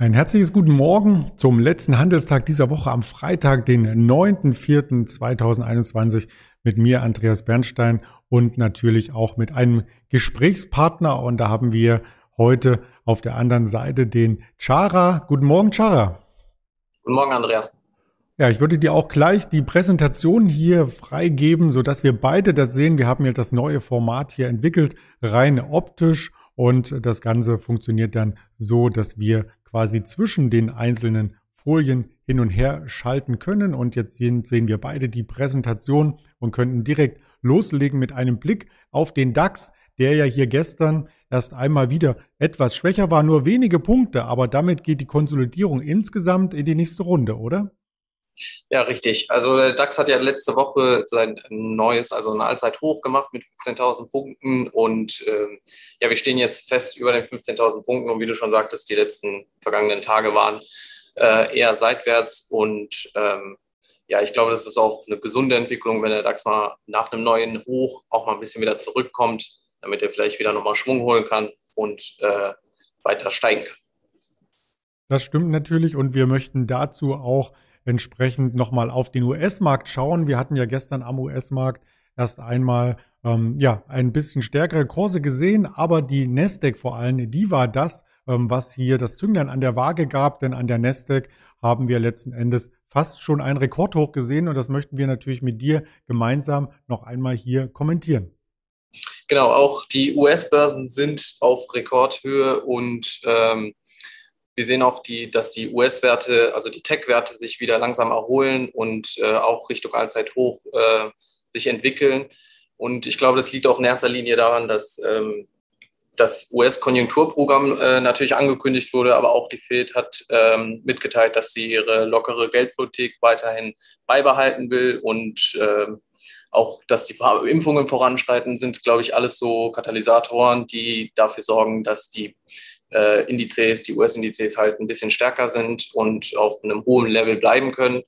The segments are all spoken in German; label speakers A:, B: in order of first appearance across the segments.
A: Ein herzliches guten Morgen zum letzten Handelstag dieser Woche am Freitag, den 9.4.2021 mit mir, Andreas Bernstein und natürlich auch mit einem Gesprächspartner. Und da haben wir heute auf der anderen Seite den Chara. Guten Morgen, Chara.
B: Guten Morgen, Andreas.
A: Ja, ich würde dir auch gleich die Präsentation hier freigeben, so dass wir beide das sehen. Wir haben ja das neue Format hier entwickelt, rein optisch. Und das Ganze funktioniert dann so, dass wir quasi zwischen den einzelnen Folien hin und her schalten können. Und jetzt sehen, wir beide die Präsentation und könnten direkt loslegen mit einem Blick auf den DAX, der ja hier gestern erst einmal wieder etwas schwächer war, nur wenige Punkte, aber damit geht die Konsolidierung insgesamt in die nächste Runde, oder?
B: Ja, richtig. Also der DAX hat ja letzte Woche sein neues, also ein Allzeithoch gemacht mit 15.000 Punkten und ähm, ja, wir stehen jetzt fest über den 15.000 Punkten und wie du schon sagtest, die letzten vergangenen Tage waren äh, eher seitwärts und ähm, ja, ich glaube, das ist auch eine gesunde Entwicklung, wenn der DAX mal nach einem neuen Hoch auch mal ein bisschen wieder zurückkommt, damit er vielleicht wieder nochmal Schwung holen kann und äh, weiter steigen kann.
A: Das stimmt natürlich und wir möchten dazu auch entsprechend nochmal auf den US-Markt schauen. Wir hatten ja gestern am US-Markt erst einmal ähm, ja, ein bisschen stärkere Kurse gesehen, aber die Nasdaq vor allem, die war das, ähm, was hier das Zünglein an der Waage gab, denn an der Nasdaq haben wir letzten Endes fast schon ein Rekordhoch gesehen und das möchten wir natürlich mit dir gemeinsam noch einmal hier kommentieren.
B: Genau, auch die US-Börsen sind auf Rekordhöhe und ähm, wir sehen auch, die, dass die US-Werte, also die Tech-Werte sich wieder langsam erholen und äh, auch Richtung Allzeithoch äh, sich entwickeln. Und ich glaube, das liegt auch in erster Linie daran, dass ähm, das US-Konjunkturprogramm äh, natürlich angekündigt wurde, aber auch die Fed hat ähm, mitgeteilt, dass sie ihre lockere Geldpolitik weiterhin beibehalten will und ähm, auch, dass die Impfungen voranschreiten, sind, glaube ich, alles so Katalysatoren, die dafür sorgen, dass die äh, Indizes, die US-Indizes halt ein bisschen stärker sind und auf einem hohen Level bleiben können.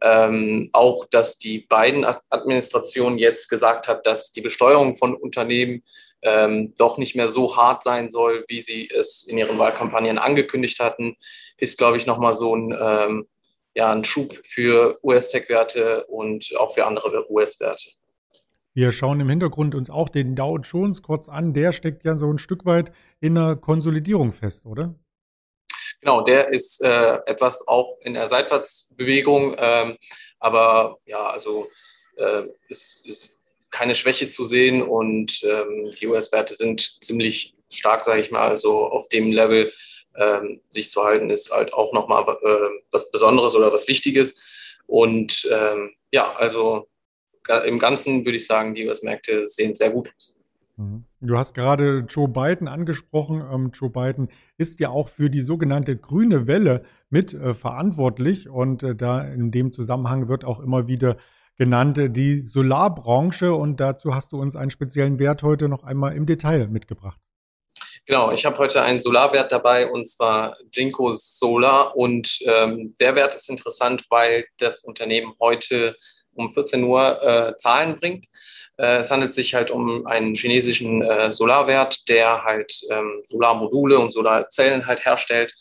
B: Ähm, auch, dass die beiden Administrationen jetzt gesagt hat, dass die Besteuerung von Unternehmen ähm, doch nicht mehr so hart sein soll, wie sie es in ihren Wahlkampagnen angekündigt hatten, ist, glaube ich, nochmal so ein, ähm, ja, ein Schub für US-Tech-Werte und auch für andere US-Werte.
A: Wir schauen im Hintergrund uns auch den Dow Jones kurz an. Der steckt ja so ein Stück weit in einer Konsolidierung fest, oder?
B: Genau, der ist äh, etwas auch in der Seitwärtsbewegung, ähm, aber ja, also äh, ist, ist keine Schwäche zu sehen und ähm, die US-Werte sind ziemlich stark, sage ich mal, also auf dem Level ähm, sich zu halten, ist halt auch nochmal äh, was Besonderes oder was Wichtiges. Und ähm, ja, also im Ganzen würde ich sagen, die US-Märkte sehen sehr gut aus.
A: Mhm. Du hast gerade Joe Biden angesprochen. Ähm, Joe Biden ist ja auch für die sogenannte grüne Welle mit äh, verantwortlich und äh, da in dem Zusammenhang wird auch immer wieder genannt äh, die Solarbranche und dazu hast du uns einen speziellen Wert heute noch einmal im Detail mitgebracht.
B: Genau, ich habe heute einen Solarwert dabei und zwar Jinko Solar und ähm, der Wert ist interessant, weil das Unternehmen heute um 14 Uhr äh, Zahlen bringt. Äh, es handelt sich halt um einen chinesischen äh, Solarwert, der halt ähm, Solarmodule und Solarzellen halt herstellt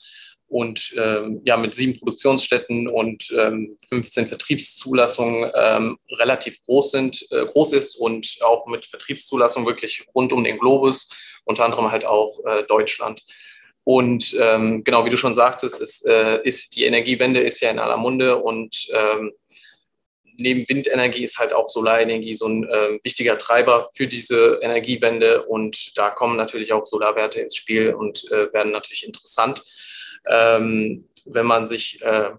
B: und ähm, ja mit sieben Produktionsstätten und ähm, 15 Vertriebszulassungen ähm, relativ groß sind, äh, groß ist und auch mit Vertriebszulassungen wirklich rund um den Globus, unter anderem halt auch äh, Deutschland. Und ähm, genau wie du schon sagtest, ist, äh, ist die Energiewende ist ja in aller Munde und ähm, neben Windenergie ist halt auch Solarenergie so ein äh, wichtiger Treiber für diese Energiewende. Und da kommen natürlich auch Solarwerte ins Spiel und äh, werden natürlich interessant. Ähm, wenn man sich äh,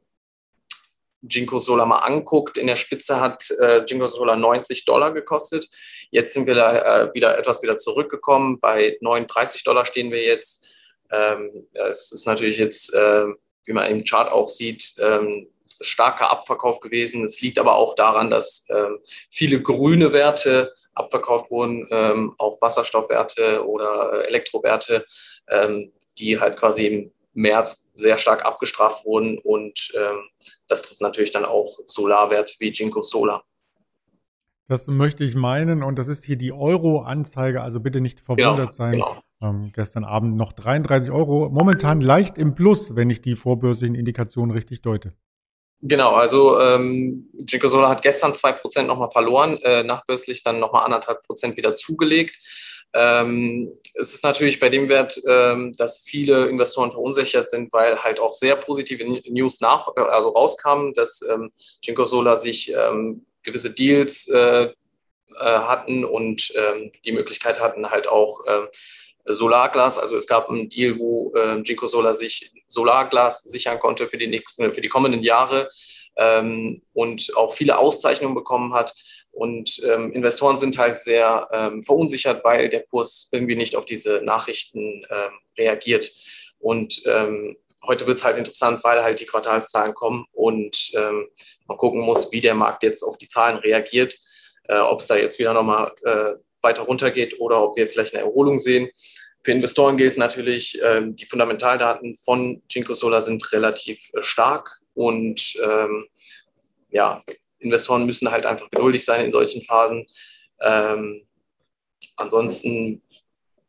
B: Jinko Solar mal anguckt, in der Spitze hat äh, Jinko Solar 90 Dollar gekostet. Jetzt sind wir da äh, wieder etwas wieder zurückgekommen. Bei 39 Dollar stehen wir jetzt. Ähm, es ist natürlich jetzt, äh, wie man im Chart auch sieht, ähm, starker Abverkauf gewesen. Es liegt aber auch daran, dass ähm, viele grüne Werte abverkauft wurden, ähm, auch Wasserstoffwerte oder äh, Elektrowerte, ähm, die halt quasi im März sehr stark abgestraft wurden. Und ähm, das trifft natürlich dann auch Solarwerte wie Jinko Solar.
A: Das möchte ich meinen und das ist hier die Euro-Anzeige, also bitte nicht verwundert genau, sein. Genau. ähm, gestern Abend noch 33 Euro. Momentan leicht im Plus, wenn ich die vorbörslichen Indikationen richtig deute.
B: Genau, also ähm, Ginkgo Solar hat gestern zwei Prozent nochmal verloren, äh, nachbörslich dann nochmal anderthalb Prozent wieder zugelegt. Ähm, es ist natürlich bei dem Wert, ähm, dass viele Investoren verunsichert sind, weil halt auch sehr positive News nach, also rauskamen, dass ähm, Ginkgo Solar sich ähm, gewisse Deals äh, äh, hatten und ähm, die Möglichkeit hatten, halt auch äh, Solarglas. Also es gab einen Deal, wo äh, Ginkgo Solar sich Solarglas sichern konnte für die nächsten, für die kommenden Jahre ähm, und auch viele Auszeichnungen bekommen hat. Und ähm, Investoren sind halt sehr ähm, verunsichert, weil der Kurs irgendwie nicht auf diese Nachrichten ähm, reagiert. Und ähm, heute wird es halt interessant, weil halt die Quartalszahlen kommen und ähm, man gucken muss, wie der Markt jetzt auf die Zahlen reagiert, äh, ob es da jetzt wieder nochmal äh, weiter runtergeht oder ob wir vielleicht eine Erholung sehen. Für Investoren gilt natürlich, ähm, die Fundamentaldaten von Ginkgo Solar sind relativ äh, stark und ähm, ja, Investoren müssen halt einfach geduldig sein in solchen Phasen. Ähm, ansonsten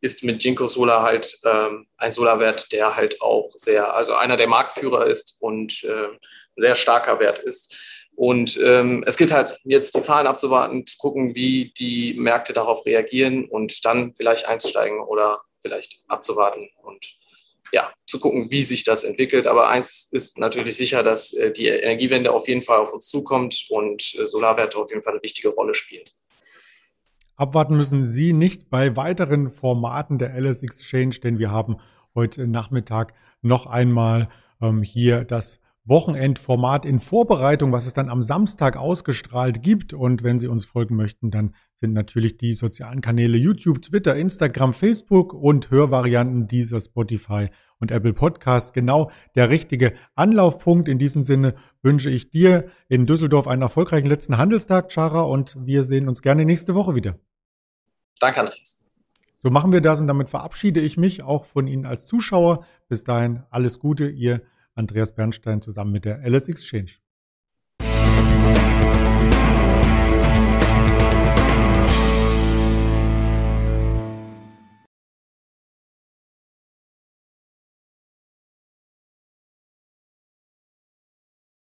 B: ist mit Ginkgo Solar halt ähm, ein Solarwert, der halt auch sehr, also einer der Marktführer ist und äh, sehr starker Wert ist. Und ähm, es gilt halt jetzt die Zahlen abzuwarten, zu gucken, wie die Märkte darauf reagieren und dann vielleicht einzusteigen oder vielleicht abzuwarten und ja, zu gucken, wie sich das entwickelt. Aber eins ist natürlich sicher, dass äh, die Energiewende auf jeden Fall auf uns zukommt und äh, Solarwerte auf jeden Fall eine wichtige Rolle spielen.
A: Abwarten müssen Sie nicht bei weiteren Formaten der LS Exchange, denn wir haben heute Nachmittag noch einmal ähm, hier das Wochenendformat in Vorbereitung, was es dann am Samstag ausgestrahlt gibt. Und wenn Sie uns folgen möchten, dann sind natürlich die sozialen Kanäle YouTube, Twitter, Instagram, Facebook und Hörvarianten dieser Spotify und Apple Podcast genau der richtige Anlaufpunkt. In diesem Sinne wünsche ich dir in Düsseldorf einen erfolgreichen letzten Handelstag, Chara, und wir sehen uns gerne nächste Woche wieder.
B: Danke, Andreas.
A: So machen wir das und damit verabschiede ich mich auch von Ihnen als Zuschauer. Bis dahin alles Gute, ihr Andreas Bernstein zusammen mit der LS Exchange.